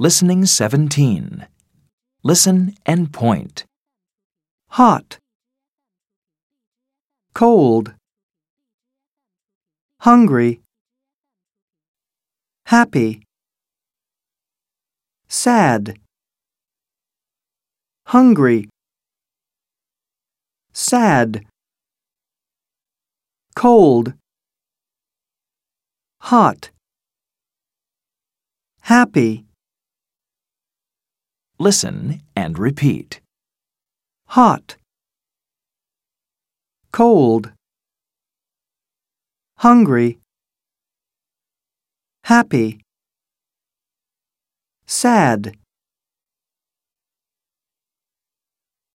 Listening 17. Listen and point. hot, cold, hungry, happy, sad, hungry, sad, cold, hot, happy, Listen and repeat. hot, cold, hungry, happy, sad,